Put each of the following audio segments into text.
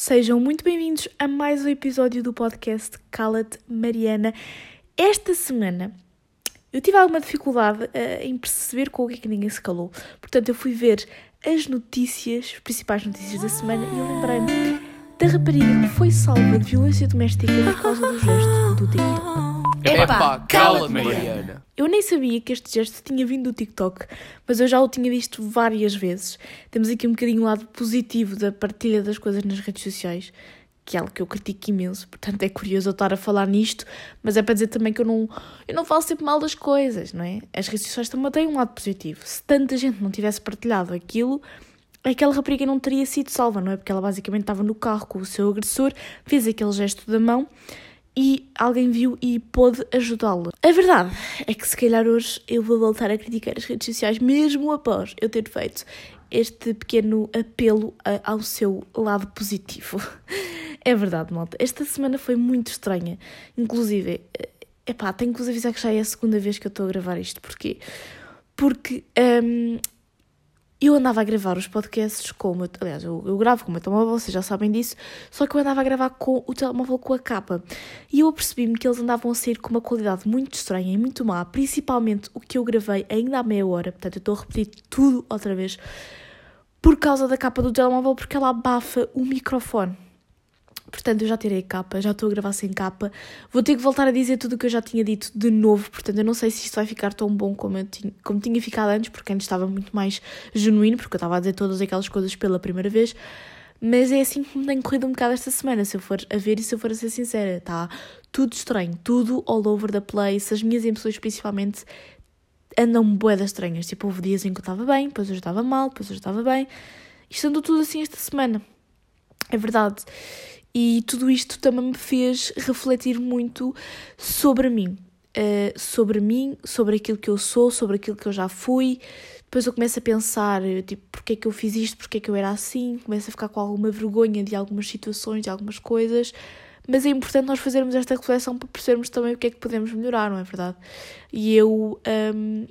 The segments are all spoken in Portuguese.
Sejam muito bem-vindos a mais um episódio do podcast Cala-te Mariana. Esta semana eu tive alguma dificuldade uh, em perceber com o que é que ninguém se calou. Portanto, eu fui ver as notícias, as principais notícias da semana, e eu lembrei-me da rapariga que foi salva de violência doméstica por causa do gesto do TikTok. Epá, cala-te, Mariana. Eu nem sabia que este gesto tinha vindo do TikTok, mas eu já o tinha visto várias vezes. Temos aqui um bocadinho o lado positivo da partilha das coisas nas redes sociais, que é algo que eu critico imenso, portanto é curioso eu estar a falar nisto, mas é para dizer também que eu não, eu não falo sempre mal das coisas, não é? As redes sociais também têm um lado positivo. Se tanta gente não tivesse partilhado aquilo, aquela rapariga não teria sido salva, não é? Porque ela basicamente estava no carro com o seu agressor, fez aquele gesto da mão e alguém viu e pôde ajudá-lo. A verdade é que se calhar hoje eu vou voltar a criticar as redes sociais mesmo após eu ter feito este pequeno apelo ao seu lado positivo. É verdade, malta. Esta semana foi muito estranha. Inclusive, eh, epá, tenho que vos avisar que já é a segunda vez que eu estou a gravar isto. Porquê? Porque um, eu andava a gravar os podcasts com o meu, aliás, eu, eu gravo com o meu telemóvel, vocês já sabem disso, só que eu andava a gravar com o telemóvel com a capa. E eu apercebi-me que eles andavam a sair com uma qualidade muito estranha e muito má, principalmente o que eu gravei ainda há meia hora, portanto eu estou a repetir tudo outra vez, por causa da capa do telemóvel, porque ela abafa o microfone. Portanto, eu já tirei capa, já estou a gravar sem capa. Vou ter que voltar a dizer tudo o que eu já tinha dito de novo. Portanto, eu não sei se isto vai ficar tão bom como, eu tinha, como tinha ficado antes, porque antes estava muito mais genuíno, porque eu estava a dizer todas aquelas coisas pela primeira vez. Mas é assim que me tem corrido um bocado esta semana, se eu for a ver e se eu for a ser sincera. Está tudo estranho, tudo all over the place. As minhas emoções, principalmente, andam boedas estranhas. Tipo, houve dias em que eu estava bem, depois eu estava mal, depois eu estava bem. Isto andou tudo assim esta semana. É verdade. E tudo isto também me fez refletir muito sobre mim. Uh, sobre mim, sobre aquilo que eu sou, sobre aquilo que eu já fui. Depois eu começo a pensar, tipo, porque é que eu fiz isto, porque é que eu era assim. Começo a ficar com alguma vergonha de algumas situações, de algumas coisas. Mas é importante nós fazermos esta reflexão para percebermos também o que é que podemos melhorar, não é verdade? E eu um,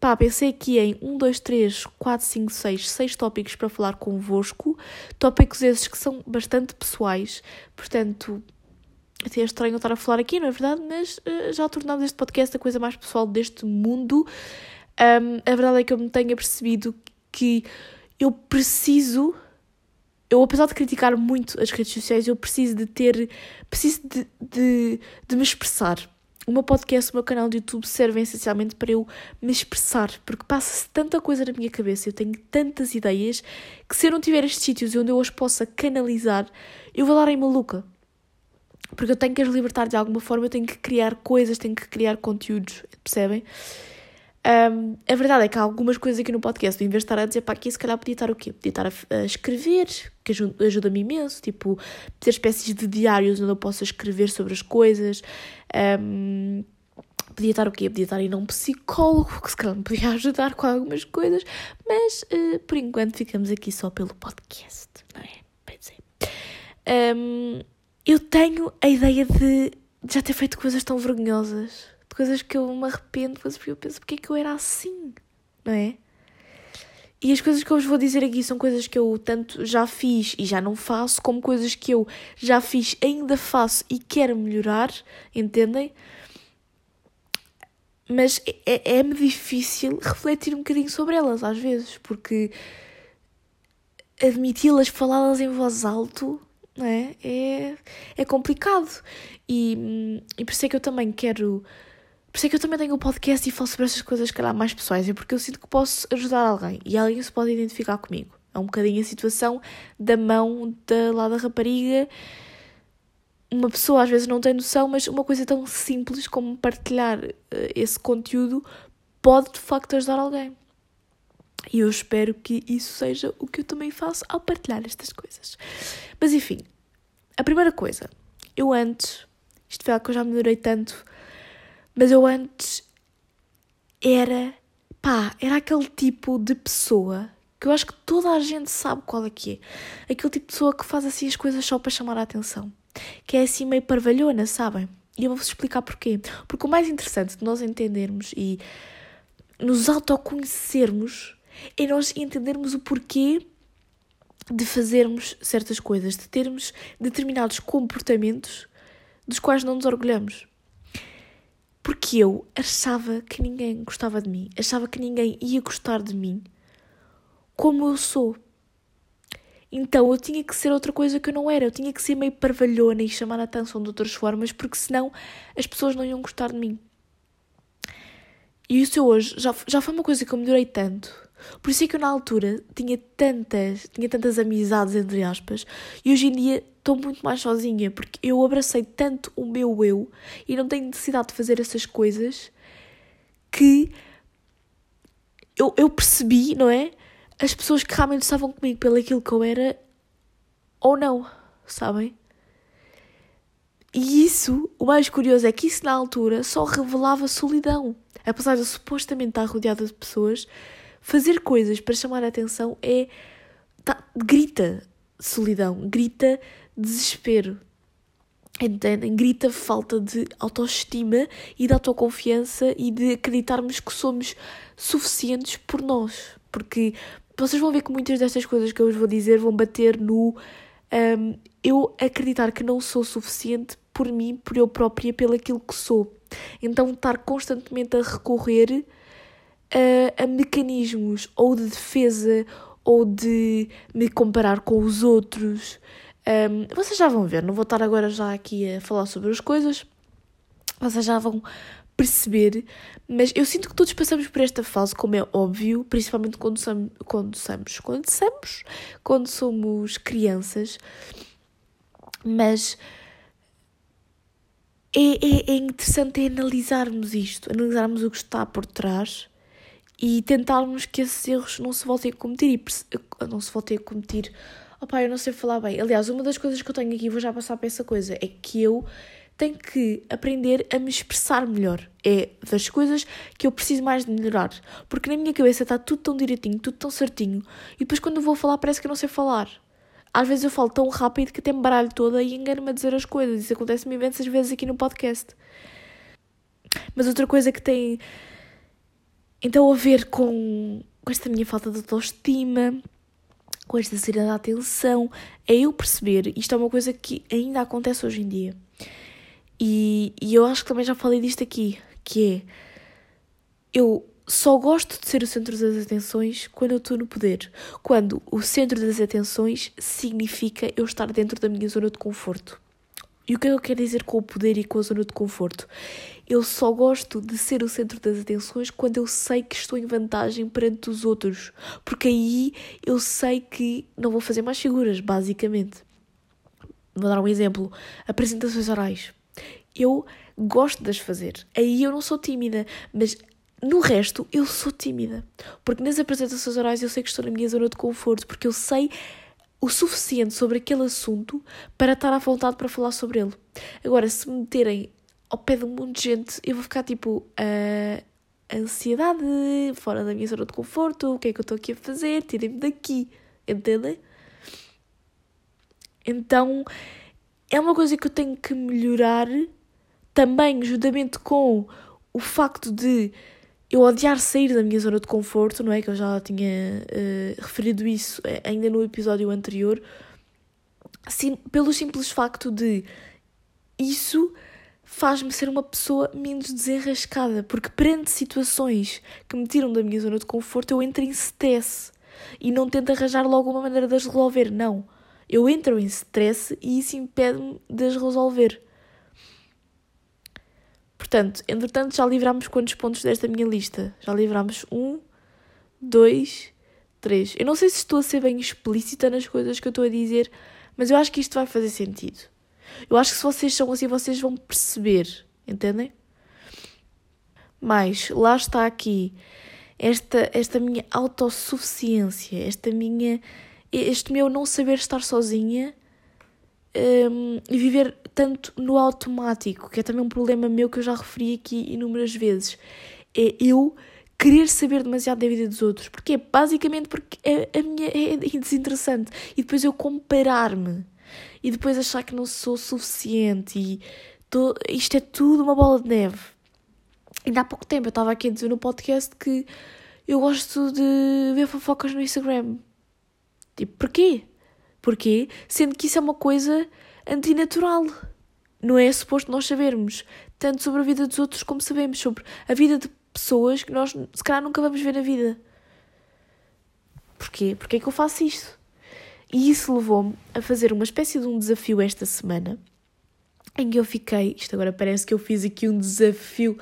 Pá, pensei aqui em 1, 2, 3, 4, 5, 6, 6 tópicos para falar convosco. Tópicos esses que são bastante pessoais, portanto, até é estranho estar a falar aqui, não é verdade? Mas uh, já tornamos este podcast a coisa mais pessoal deste mundo. Um, a verdade é que eu me tenho percebido que eu preciso. Eu, apesar de criticar muito as redes sociais, eu preciso de ter. Preciso de, de, de me expressar o meu podcast, o meu canal de YouTube servem essencialmente para eu me expressar, porque passa-se tanta coisa na minha cabeça, eu tenho tantas ideias, que se eu não tiver estes sítios onde eu as possa canalizar, eu vou dar em maluca. Porque eu tenho que as libertar de alguma forma, eu tenho que criar coisas, tenho que criar conteúdos, percebem? Um, a verdade é que há algumas coisas aqui no podcast, em vez de estar a dizer para aqui, se calhar podia estar o quê? Podia estar a, a escrever, que ajuda-me ajuda imenso, tipo, ter espécies de diários onde eu possa escrever sobre as coisas. Um, podia estar o quê? Podia estar aí num psicólogo, que se calhar me podia ajudar com algumas coisas, mas uh, por enquanto ficamos aqui só pelo podcast, não é? Pois é. Um, eu tenho a ideia de já ter feito coisas tão vergonhosas coisas que eu me arrependo, coisas que eu penso, porque é que eu era assim, não é? E as coisas que eu vos vou dizer aqui são coisas que eu tanto já fiz e já não faço, como coisas que eu já fiz, ainda faço e quero melhorar, entendem? Mas é-me é, é difícil refletir um bocadinho sobre elas, às vezes, porque admiti-las, falá-las em voz alto, não é? É, é complicado. E, e por isso é que eu também quero por isso é que eu também tenho um podcast e falo sobre essas coisas, calhar, mais pessoais, é porque eu sinto que posso ajudar alguém e alguém se pode identificar comigo. É um bocadinho a situação da mão da, lá da rapariga. Uma pessoa às vezes não tem noção, mas uma coisa tão simples como partilhar uh, esse conteúdo pode de facto ajudar alguém. E eu espero que isso seja o que eu também faço ao partilhar estas coisas. Mas enfim, a primeira coisa, eu antes, isto foi algo que eu já melhorei tanto mas eu antes era, pá, era aquele tipo de pessoa que eu acho que toda a gente sabe qual é que é. Aquele tipo de pessoa que faz assim as coisas só para chamar a atenção. Que é assim meio parvalhona, sabem? E eu vou-vos explicar porquê. Porque o mais interessante de nós entendermos e nos autoconhecermos é nós entendermos o porquê de fazermos certas coisas, de termos determinados comportamentos dos quais não nos orgulhamos. Porque eu achava que ninguém gostava de mim, achava que ninguém ia gostar de mim como eu sou. Então eu tinha que ser outra coisa que eu não era, eu tinha que ser meio parvalhona e chamar a atenção de outras formas, porque senão as pessoas não iam gostar de mim. E isso hoje já, já foi uma coisa que eu melhorei tanto. Por isso é que eu na altura tinha tantas, tinha tantas amizades, entre aspas, e hoje em dia estou muito mais sozinha, porque eu abracei tanto o meu eu e não tenho necessidade de fazer essas coisas que eu, eu percebi, não é? As pessoas que realmente estavam comigo pelo aquilo que eu era ou não, sabem? E isso, o mais curioso é que isso na altura só revelava solidão. Apesar de eu supostamente estar rodeada de pessoas, fazer coisas para chamar a atenção é. Tá, grita solidão, grita desespero. Entendem? Grita falta de autoestima e de autoconfiança e de acreditarmos que somos suficientes por nós. Porque vocês vão ver que muitas destas coisas que eu vos vou dizer vão bater no um, eu acreditar que não sou suficiente por mim, por eu própria, pelo aquilo que sou. Então, estar constantemente a recorrer a, a mecanismos ou de defesa ou de me comparar com os outros. Um, vocês já vão ver, não vou estar agora já aqui a falar sobre as coisas, vocês já vão perceber, mas eu sinto que todos passamos por esta fase, como é óbvio, principalmente quando somos, quando somos, quando somos, quando somos crianças, mas é, é, é interessante analisarmos isto, analisarmos o que está por trás e tentarmos que esses erros não se voltem a cometer e não se voltem a cometer. Opá, eu não sei falar bem. Aliás, uma das coisas que eu tenho aqui, vou já passar para essa coisa, é que eu tenho que aprender a me expressar melhor. É das coisas que eu preciso mais de melhorar. Porque na minha cabeça está tudo tão direitinho, tudo tão certinho. E depois quando eu vou falar parece que eu não sei falar. Às vezes eu falo tão rápido que até me baralho toda e engano-me a dizer as coisas. Isso acontece-me imensas vezes aqui no podcast. Mas outra coisa que tem então, a ver com, com esta minha falta de autoestima, com esta saída da atenção, é eu perceber, isto é uma coisa que ainda acontece hoje em dia. E, e eu acho que também já falei disto aqui, que é eu só gosto de ser o centro das atenções quando eu estou no poder. Quando o centro das atenções significa eu estar dentro da minha zona de conforto. E o que eu quero dizer com o poder e com a zona de conforto? Eu só gosto de ser o centro das atenções quando eu sei que estou em vantagem perante os outros. Porque aí eu sei que não vou fazer mais figuras, basicamente. Vou dar um exemplo: apresentações orais. Eu gosto de as fazer. Aí eu não sou tímida, mas no resto eu sou tímida. Porque nas apresentações orais eu sei que estou na minha zona de conforto, porque eu sei o suficiente sobre aquele assunto para estar à vontade para falar sobre ele. Agora, se me meterem ao pé de um monte de gente, eu vou ficar tipo. Uh, ansiedade, fora da minha zona de conforto, o que é que eu estou aqui a fazer? Tirem-me daqui, entendem? Então, é uma coisa que eu tenho que melhorar também, juntamente com o facto de eu odiar sair da minha zona de conforto, não é? Que eu já tinha uh, referido isso eh, ainda no episódio anterior, sim, pelo simples facto de isso faz-me ser uma pessoa menos desenrascada, porque perante situações que me tiram da minha zona de conforto, eu entro em stress e não tento arranjar logo uma maneira de as resolver, não. Eu entro em stress e isso impede-me de as resolver. Portanto, entretanto, já livramos quantos pontos desta minha lista? Já livramos um, dois, três. Eu não sei se estou a ser bem explícita nas coisas que eu estou a dizer, mas eu acho que isto vai fazer sentido. Eu acho que se vocês são assim, vocês vão perceber, entendem? Mas lá está aqui esta, esta minha autossuficiência, esta minha, este meu não saber estar sozinha um, e viver tanto no automático, que é também um problema meu que eu já referi aqui inúmeras vezes. É eu querer saber demasiado da vida dos outros. Porque basicamente porque é, a minha é desinteressante. E depois eu comparar-me. E depois achar que não sou suficiente. E tô, isto é tudo uma bola de neve. Ainda há pouco tempo eu estava aqui a dizer no podcast que eu gosto de ver fofocas no Instagram. Tipo, porquê? Porquê? Sendo que isso é uma coisa antinatural. Não é suposto nós sabermos tanto sobre a vida dos outros como sabemos sobre a vida de pessoas que nós se calhar nunca vamos ver na vida. Porquê? Porquê é que eu faço isto? E isso levou-me a fazer uma espécie de um desafio esta semana, em que eu fiquei, isto agora parece que eu fiz aqui um desafio,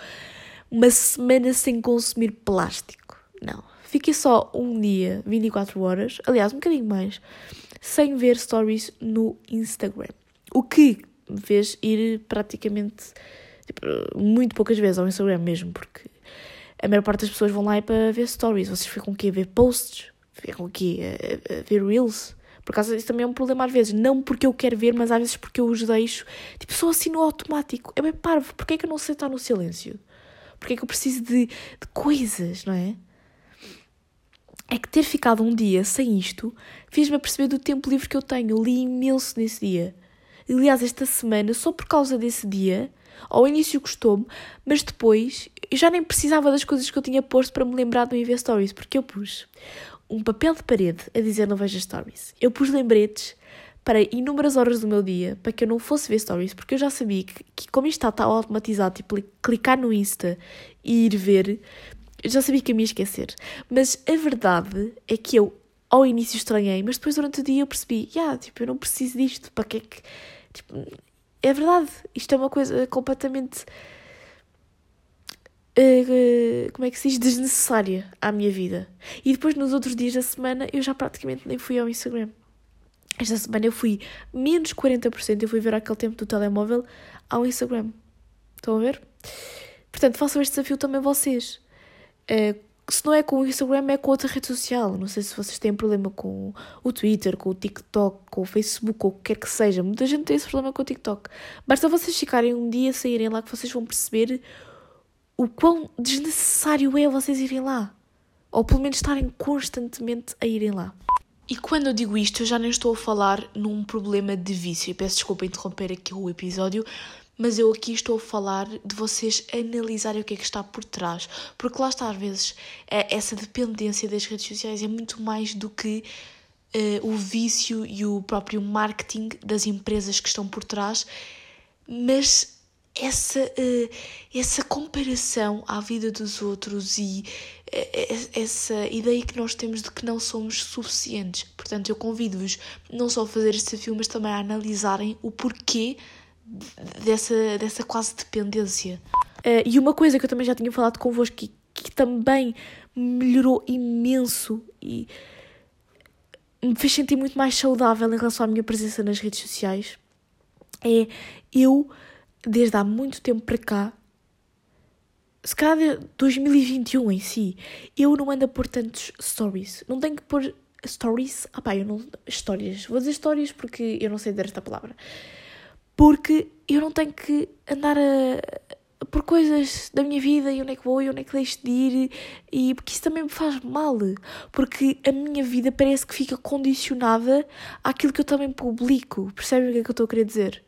uma semana sem consumir plástico. Não, fiquei só um dia, 24 horas, aliás, um bocadinho mais, sem ver stories no Instagram. O que me fez ir praticamente tipo, muito poucas vezes ao Instagram mesmo, porque a maior parte das pessoas vão lá é para ver stories. Vocês ficam aqui a ver posts, ficam aqui a, a, ver reels. Por causa disso também é um problema às vezes. Não porque eu quero ver, mas às vezes porque eu os deixo. Tipo, só assim no automático. É bem parvo. Porquê é que eu não sei estar no silêncio? Porquê é que eu preciso de, de coisas, não é? É que ter ficado um dia sem isto fez-me perceber do tempo livre que eu tenho. Eu li imenso nesse dia. Aliás, esta semana, só por causa desse dia, ao início gostou-me, mas depois eu já nem precisava das coisas que eu tinha posto para me lembrar me ver stories, porque eu pus um papel de parede a dizer não veja stories. Eu pus lembretes para inúmeras horas do meu dia para que eu não fosse ver stories, porque eu já sabia que, que como isto está, está automatizado, tipo, clicar no Insta e ir ver, eu já sabia que eu me ia esquecer. Mas a verdade é que eu, ao início, estranhei, mas depois durante o dia eu percebi, yeah, tipo, eu não preciso disto, para que é que. Tipo, é verdade, isto é uma coisa completamente. Uh, como é que se diz? Desnecessária à minha vida. E depois, nos outros dias da semana, eu já praticamente nem fui ao Instagram. Esta semana eu fui menos 40%, eu fui ver aquele tempo do telemóvel ao Instagram. Estão a ver? Portanto, façam este desafio também vocês. Uh, se não é com o Instagram, é com outra rede social. Não sei se vocês têm problema com o Twitter, com o TikTok, com o Facebook, ou o que quer que seja. Muita gente tem esse problema com o TikTok. Basta vocês ficarem um dia, saírem lá, que vocês vão perceber o quão desnecessário é vocês irem lá. Ou pelo menos estarem constantemente a irem lá. E quando eu digo isto, eu já nem estou a falar num problema de vício. E peço desculpa interromper aqui o episódio, mas eu aqui estou a falar de vocês analisarem o que é que está por trás, porque lá está, às vezes, é, essa dependência das redes sociais é muito mais do que uh, o vício e o próprio marketing das empresas que estão por trás, mas essa, uh, essa comparação à vida dos outros e uh, essa ideia que nós temos de que não somos suficientes. Portanto, eu convido-vos não só a fazer este desafio, mas também a analisarem o porquê dessa, dessa quase dependência. Uh, e uma coisa que eu também já tinha falado convosco que, que também melhorou imenso e me fez sentir muito mais saudável em relação à minha presença nas redes sociais é eu, desde há muito tempo para cá, se calhar 2021 em si, eu não ando a pôr tantos stories. Não tenho que pôr stories. Ah pá, eu não. Histórias. Vou dizer histórias porque eu não sei dizer esta palavra porque eu não tenho que andar a, por coisas da minha vida e onde é que vou e onde é que deixo de ir e porque isso também me faz mal porque a minha vida parece que fica condicionada àquilo que eu também publico percebem o que é que eu estou a querer dizer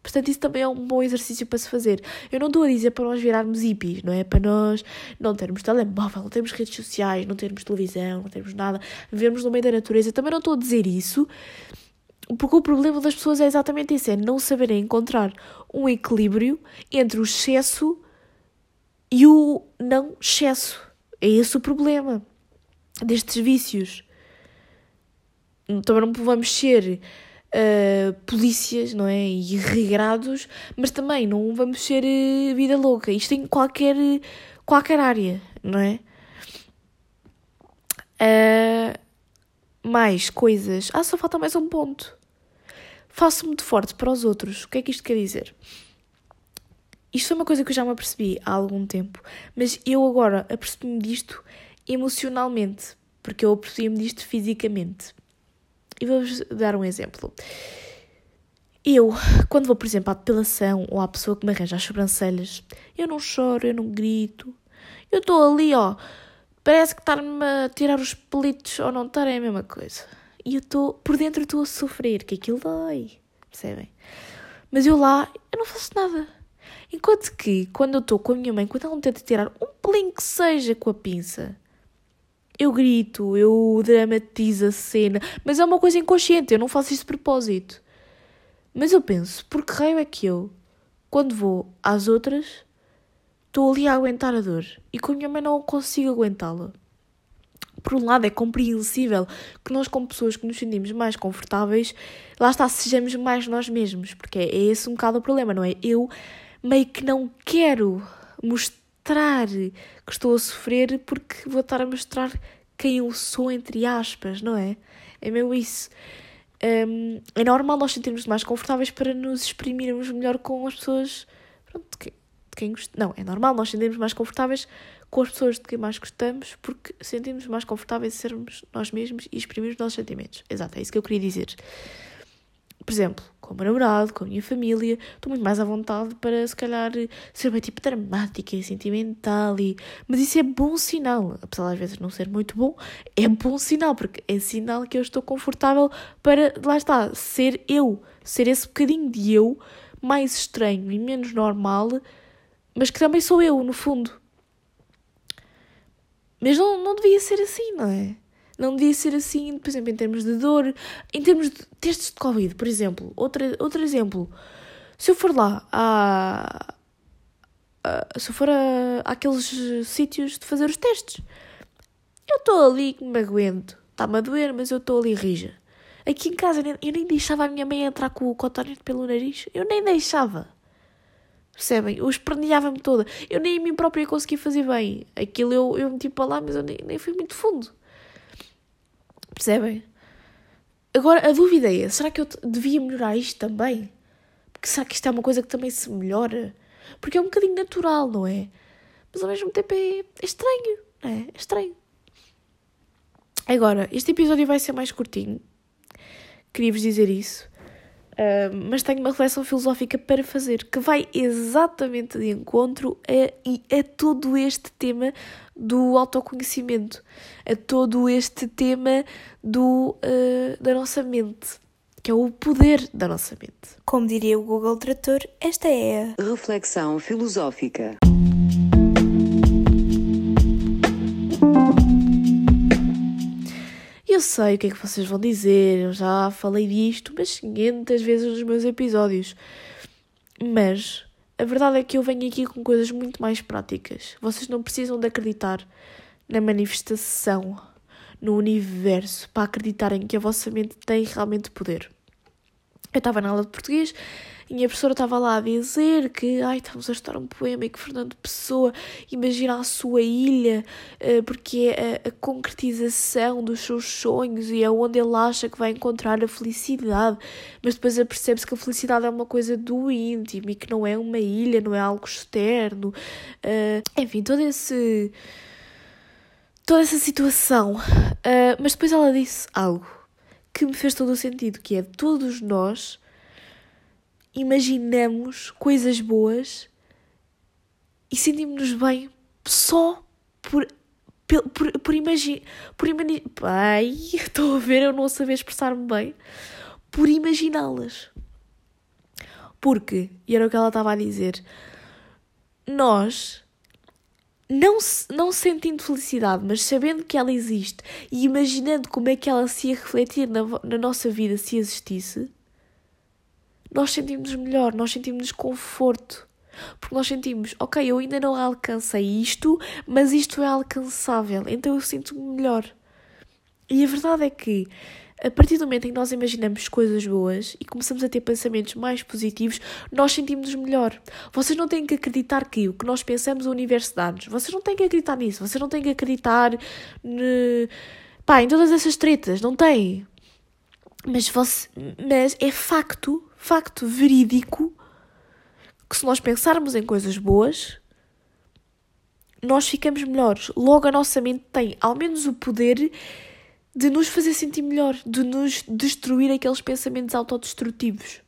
Portanto, isso também é um bom exercício para se fazer. Eu não estou a dizer para nós virarmos hippies, não é? Para nós não termos telemóvel, não termos redes sociais, não termos televisão, não termos nada, vivermos no meio da natureza. Também não estou a dizer isso porque o problema das pessoas é exatamente isso: é não saberem encontrar um equilíbrio entre o excesso e o não excesso. É esse o problema destes vícios. Também não vamos ser uh, polícias, não é? E regrados, mas também não vamos ser uh, vida louca. Isto em qualquer, qualquer área, não é? Uh, mais coisas. Ah, só falta mais um ponto faço muito forte para os outros. O que é que isto quer dizer? Isto foi uma coisa que eu já me apercebi há algum tempo, mas eu agora apercebi-me disto emocionalmente, porque eu apercebi-me disto fisicamente. E vou-vos dar um exemplo. Eu, quando vou, por exemplo, à depilação ou à pessoa que me arranja as sobrancelhas, eu não choro, eu não grito. Eu estou ali, ó. Parece que estar-me a tirar os pelitos ou não estar é a mesma coisa e eu estou, por dentro estou a sofrer, que aquilo dói, percebem? Mas eu lá, eu não faço nada. Enquanto que, quando eu estou com a minha mãe, quando ela me tenta tirar um pelinho que seja com a pinça, Eu grito, eu dramatizo a cena, mas é uma coisa inconsciente, eu não faço isso de propósito. Mas eu penso, por que raio é que eu, quando vou às outras, estou ali a aguentar a dor e com a minha mãe não consigo aguentá-la? Por um lado, é compreensível que nós, como pessoas que nos sentimos mais confortáveis, lá está, sejamos mais nós mesmos, porque é esse um bocado o problema, não é? Eu meio que não quero mostrar que estou a sofrer porque vou estar a mostrar quem eu sou, entre aspas, não é? É meio isso. Um, é normal nós sentirmos mais confortáveis para nos exprimirmos melhor com as pessoas pronto, de quem, de quem Não, é normal nós sentirmos mais confortáveis com as pessoas de quem mais gostamos porque sentimos mais confortáveis em sermos nós mesmos e exprimirmos os nossos sentimentos. Exato, é isso que eu queria dizer por exemplo, com o meu namorado, com a minha família, estou muito mais à vontade para, se calhar, ser bem tipo dramática e sentimental. E... Mas isso é bom sinal. Apesar de às vezes não ser muito bom, é bom sinal, porque é sinal que eu estou confortável para, lá está, ser eu. Ser esse bocadinho de eu, mais estranho e menos normal, mas que também sou eu, no fundo. Mas não, não devia ser assim, não é? Não devia ser assim, por exemplo, em termos de dor, em termos de testes de Covid, por exemplo. Outro, outro exemplo. Se eu for lá a. se eu for a, àqueles sítios de fazer os testes, eu estou ali que me aguento. Está-me a doer, mas eu estou ali rija. Aqui em casa eu nem deixava a minha mãe entrar com o cotonete pelo nariz. Eu nem deixava. Percebem? Eu esperneava-me toda. Eu nem a mim própria conseguia fazer bem. Aquilo eu, eu meti para lá, mas eu nem, nem fui muito fundo. Percebem? Agora a dúvida é: será que eu devia melhorar isto também? Porque será que isto é uma coisa que também se melhora? Porque é um bocadinho natural, não é? Mas ao mesmo tempo é, é estranho, não é? É estranho. Agora, este episódio vai ser mais curtinho. Queria-vos dizer isso. Uh, mas tenho uma reflexão filosófica para fazer que vai exatamente de encontro a, a todo este tema do autoconhecimento, a todo este tema do, uh, da nossa mente, que é o poder da nossa mente. Como diria o Google Trator, esta é a reflexão filosófica. Eu sei o que é que vocês vão dizer, eu já falei disto mas 500 vezes nos meus episódios. Mas a verdade é que eu venho aqui com coisas muito mais práticas. Vocês não precisam de acreditar na manifestação, no universo, para acreditarem que a vossa mente tem realmente poder. Eu estava na aula de português e a minha professora estava lá a dizer que ai, estamos a estudar um poema e que Fernando Pessoa imagina a sua ilha eh, porque é a, a concretização dos seus sonhos e é onde ele acha que vai encontrar a felicidade. Mas depois percebe-se que a felicidade é uma coisa do íntimo e que não é uma ilha, não é algo externo. Uh, enfim, todo esse. toda essa situação. Uh, mas depois ela disse algo que me fez todo o sentido, que é todos nós imaginamos coisas boas e sentimos-nos bem só por por, por, por imaginar. Por imagi Ai, estou a ver, eu não saber expressar-me bem. Por imaginá-las. Porque, e era o que ela estava a dizer, nós, não, não sentindo felicidade, mas sabendo que ela existe e imaginando como é que ela se ia refletir na, na nossa vida se existisse, nós sentimos melhor, nós sentimos conforto. Porque nós sentimos, ok, eu ainda não alcancei isto, mas isto é alcançável, então eu sinto-me melhor. E a verdade é que, a partir do momento em que nós imaginamos coisas boas e começamos a ter pensamentos mais positivos, nós sentimos-nos melhor. Vocês não têm que acreditar que o que nós pensamos o universo dá-nos. Vocês não têm que acreditar nisso. Vocês não têm que acreditar ne... Pá, em todas essas tretas. Não têm. Mas, você... mas é facto facto verídico que se nós pensarmos em coisas boas, nós ficamos melhores. Logo, a nossa mente tem ao menos o poder de nos fazer sentir melhor, de nos destruir aqueles pensamentos autodestrutivos.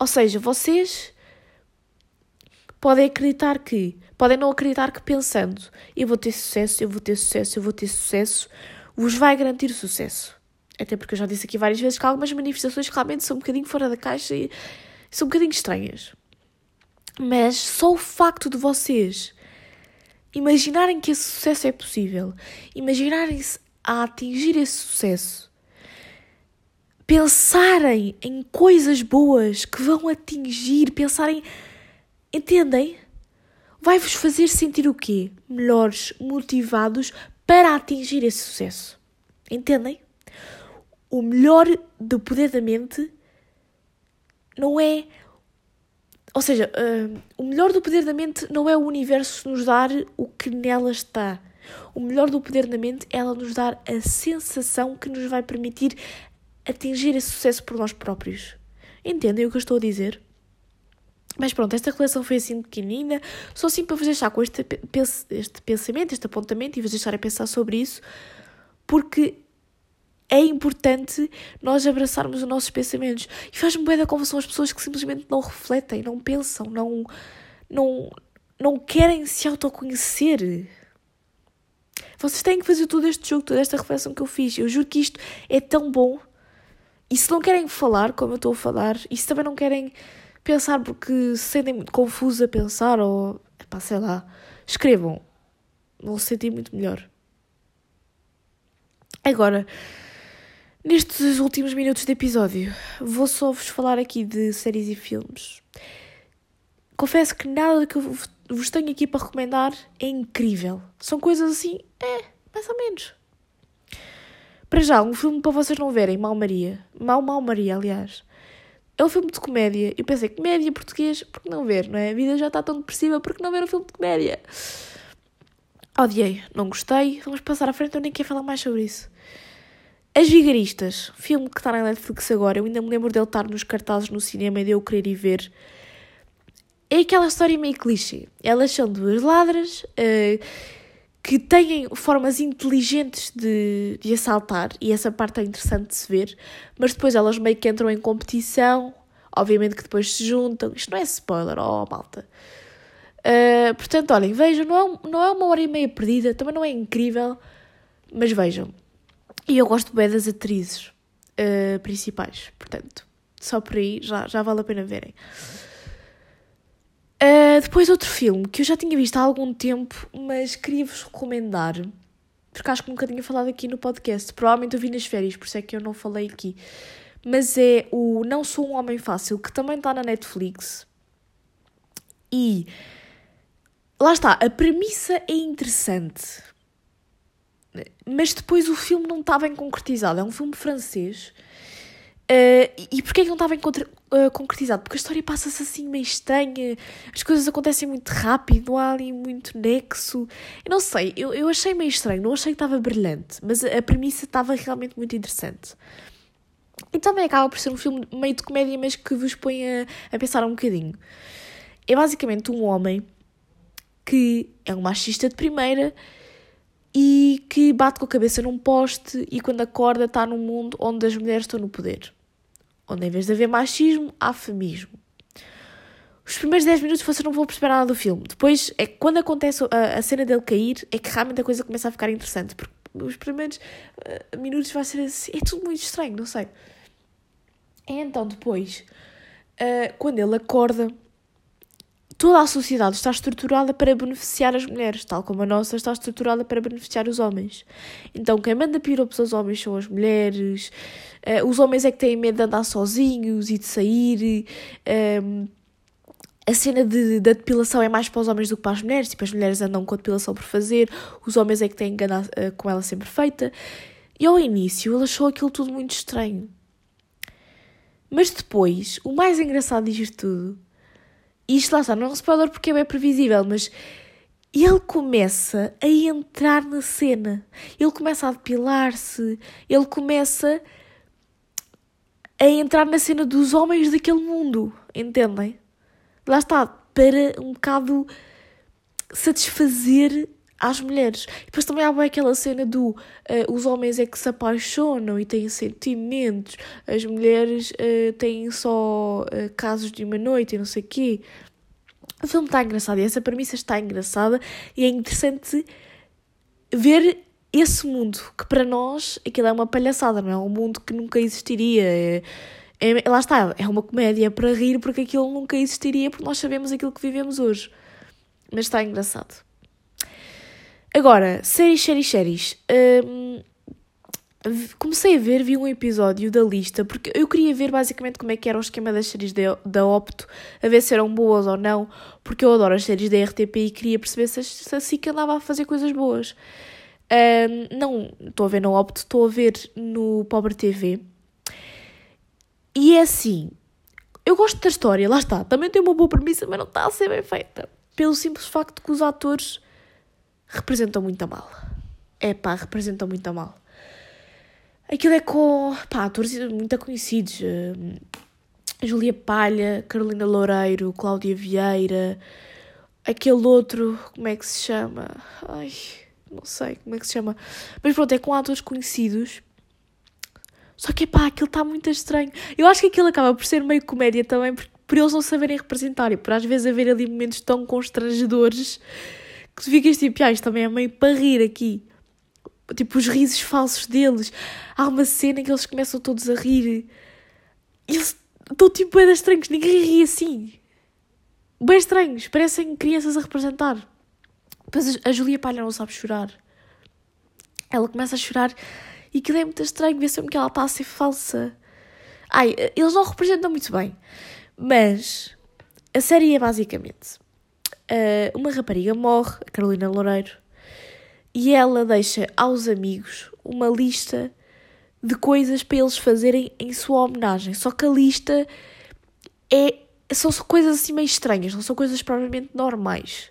Ou seja, vocês podem acreditar que, podem não acreditar que pensando eu vou ter sucesso, eu vou ter sucesso, eu vou ter sucesso, vos vai garantir sucesso. Até porque eu já disse aqui várias vezes que algumas manifestações realmente são um bocadinho fora da caixa e são um bocadinho estranhas. Mas só o facto de vocês imaginarem que esse sucesso é possível, imaginarem-se a atingir esse sucesso, pensarem em coisas boas que vão atingir, pensarem, entendem? Vai-vos fazer sentir o quê? Melhores, motivados para atingir esse sucesso. Entendem? O melhor do poder da mente não é ou seja, uh, o melhor do poder da mente não é o universo nos dar o que nela está. O melhor do poder da mente é ela nos dar a sensação que nos vai permitir atingir esse sucesso por nós próprios. Entendem o que eu estou a dizer? Mas pronto, esta reflexão foi assim pequenina, só assim para vos deixar com este, este pensamento, este apontamento e vos deixar a pensar sobre isso, porque é importante nós abraçarmos os nossos pensamentos. E faz-me bem da confusão as pessoas que simplesmente não refletem, não pensam, não, não, não querem se autoconhecer. Vocês têm que fazer todo este jogo, toda esta reflexão que eu fiz. Eu juro que isto é tão bom. E se não querem falar, como eu estou a falar, e se também não querem pensar porque se sentem muito confusos a pensar, ou, epá, sei lá, escrevam. Vão se sentir muito melhor. Agora, Nestes últimos minutos de episódio, vou só vos falar aqui de séries e filmes. Confesso que nada que eu vos tenho aqui para recomendar é incrível. São coisas assim, é, mais ou menos. Para já, um filme para vocês não verem, Mal Maria. Mal Mal Maria, aliás. É um filme de comédia. Eu pensei, comédia português, por que não ver, não é? A vida já está tão depressiva, por que não ver um filme de comédia? Odiei, não gostei. Vamos passar à frente, eu nem quero falar mais sobre isso. As Vigaristas, filme que está na Netflix agora, eu ainda me lembro dele estar nos cartazes no cinema e de eu querer ir ver. É aquela história meio clichê. Elas são duas ladras uh, que têm formas inteligentes de, de assaltar, e essa parte é interessante de se ver, mas depois elas meio que entram em competição, obviamente que depois se juntam. Isto não é spoiler, oh malta. Uh, portanto, olhem, vejam, não é, não é uma hora e meia perdida, também não é incrível, mas vejam. E eu gosto bem das atrizes uh, principais, portanto, só por aí já, já vale a pena verem. Uh, depois outro filme que eu já tinha visto há algum tempo, mas queria-vos recomendar, porque acho que nunca tinha falado aqui no podcast. Provavelmente eu vi nas férias, por isso é que eu não falei aqui. Mas é o Não Sou um Homem Fácil, que também está na Netflix. E lá está, a premissa é interessante mas depois o filme não está bem concretizado. É um filme francês. Uh, e porquê é que não bem uh, concretizado? Porque a história passa-se assim meio estranha, as coisas acontecem muito rápido, não há ali muito nexo. Eu não sei, eu, eu achei meio estranho, não achei que estava brilhante, mas a, a premissa estava realmente muito interessante. E também acaba por ser um filme meio de comédia, mas que vos põe a, a pensar um bocadinho. É basicamente um homem que é um machista de primeira e que bate com a cabeça num poste e quando acorda está num mundo onde as mulheres estão no poder. Onde em vez de haver machismo, há feminismo. Os primeiros 10 minutos vocês não vão perceber nada do filme. Depois, é quando acontece a, a cena dele cair, é que realmente a coisa começa a ficar interessante. Porque os primeiros uh, minutos vai ser assim, é tudo muito estranho, não sei. E então depois, uh, quando ele acorda, toda a sociedade está estruturada para beneficiar as mulheres, tal como a nossa está estruturada para beneficiar os homens. Então, quem manda piropos aos homens são as mulheres, uh, os homens é que têm medo de andar sozinhos e de sair. Um, ehm, a cena de, da depilação é mais para os homens do que para as mulheres, tipo, as mulheres andam com a depilação por fazer, os homens é que têm que andar uh, com ela sempre feita. E ao início ele achou aquilo tudo muito estranho. Mas depois, o mais engraçado disto tudo isto lá está, não é um spoiler porque é bem previsível, mas ele começa a entrar na cena. Ele começa a depilar-se, ele começa a entrar na cena dos homens daquele mundo, entendem? Lá está, para um bocado satisfazer às mulheres. E depois também há bem aquela cena do uh, os homens é que se apaixonam e têm sentimentos, as mulheres uh, têm só uh, casos de uma noite e não sei o quê. O filme está engraçado e essa premissa está engraçada e é interessante ver esse mundo que para nós aquilo é uma palhaçada, não é? Um mundo que nunca existiria. É, é, lá está, é uma comédia para rir porque aquilo nunca existiria porque nós sabemos aquilo que vivemos hoje. Mas está engraçado. Agora, séries, séries, séries. Um, comecei a ver, vi um episódio da lista, porque eu queria ver basicamente como é que era o esquema das séries de, da Opto, a ver se eram boas ou não, porque eu adoro as séries da RTP e queria perceber se, a SIC andava a fazer coisas boas. Um, não estou a ver no Opto, estou a ver no Pobre TV. E é assim, eu gosto da história, lá está, também tem uma boa premissa, mas não está a ser bem feita. Pelo simples facto que os atores representam muito a mal. É pá, representam muito a mal. Aquilo é com pá, atores muito conhecidos. Uh, Julia Palha, Carolina Loureiro, Cláudia Vieira, aquele outro, como é que se chama? Ai, não sei como é que se chama. Mas pronto, é com atores conhecidos. Só que pá, aquilo está muito estranho. Eu acho que aquilo acaba por ser meio comédia também, por, por eles não saberem representar e por às vezes haver ali momentos tão constrangedores que tu ficas tipo, ah, isto também é meio para rir aqui tipo, os risos falsos deles. Há uma cena que eles começam todos a rir. Eles estão tipo bem estranhos, ninguém ri assim. Bem estranhos, parecem crianças a representar. Depois a Julia Palha não sabe chorar. Ela começa a chorar e aquilo é muito estranho, vê sempre que ela está a ser falsa. Ai, eles não representam muito bem. Mas a série é basicamente uh, uma rapariga morre, a Carolina Loureiro, e ela deixa aos amigos uma lista de coisas para eles fazerem em sua homenagem. Só que a lista é são coisas assim meio estranhas, não são coisas provavelmente normais.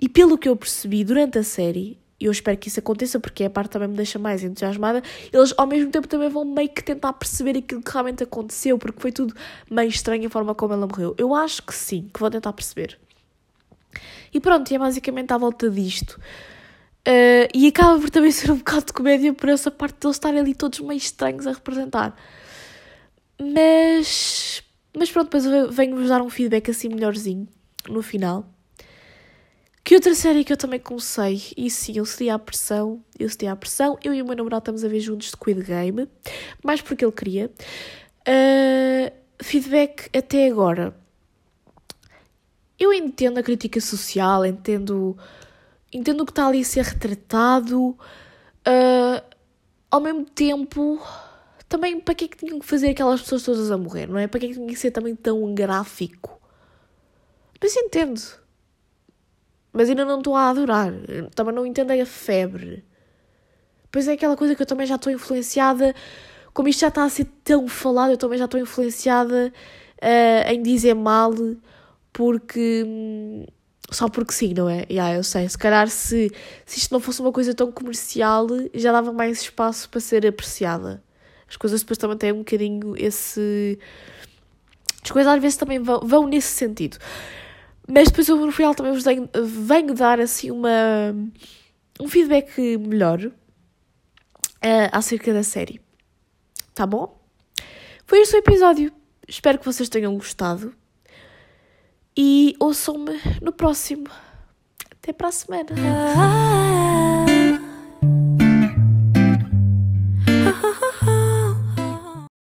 E pelo que eu percebi durante a série, e eu espero que isso aconteça porque é a parte também me deixa mais entusiasmada, eles ao mesmo tempo também vão meio que tentar perceber aquilo que realmente aconteceu, porque foi tudo meio estranho a forma como ela morreu. Eu acho que sim, que vão tentar perceber. E pronto, é basicamente à volta disto. Uh, e acaba por também ser um bocado de comédia por essa parte de eles estarem ali todos meio estranhos a representar. Mas, mas pronto, depois venho-vos dar um feedback assim melhorzinho no final. Que outra série que eu também comecei, e sim, eu cedi à pressão, eu cedi à pressão, eu e o meu namorado estamos a ver juntos de Squid Game, mais porque ele queria. Uh, feedback até agora. Eu entendo a crítica social, entendo entendo que está ali a ser retratado, uh, ao mesmo tempo, também para que é que tinham que fazer aquelas pessoas todas a morrer, não é? Para que é que tinha que ser também tão gráfico? Mas entendo. Mas ainda não estou a adorar. Também não entendo a febre. Pois é aquela coisa que eu também já estou influenciada. Como isto já está a ser tão falado, eu também já estou influenciada uh, em dizer mal, porque só porque sim, não é? Yeah, eu sei, se calhar se, se isto não fosse uma coisa tão comercial, já dava mais espaço para ser apreciada. As coisas depois também têm um bocadinho esse. As coisas às vezes também vão, vão nesse sentido. Mas depois eu no final também vos venho, venho dar assim uma. um feedback melhor uh, acerca da série. Tá bom? Foi este o episódio. Espero que vocês tenham gostado e ouçam-me no próximo. Até para a semana. Ah, ah, ah.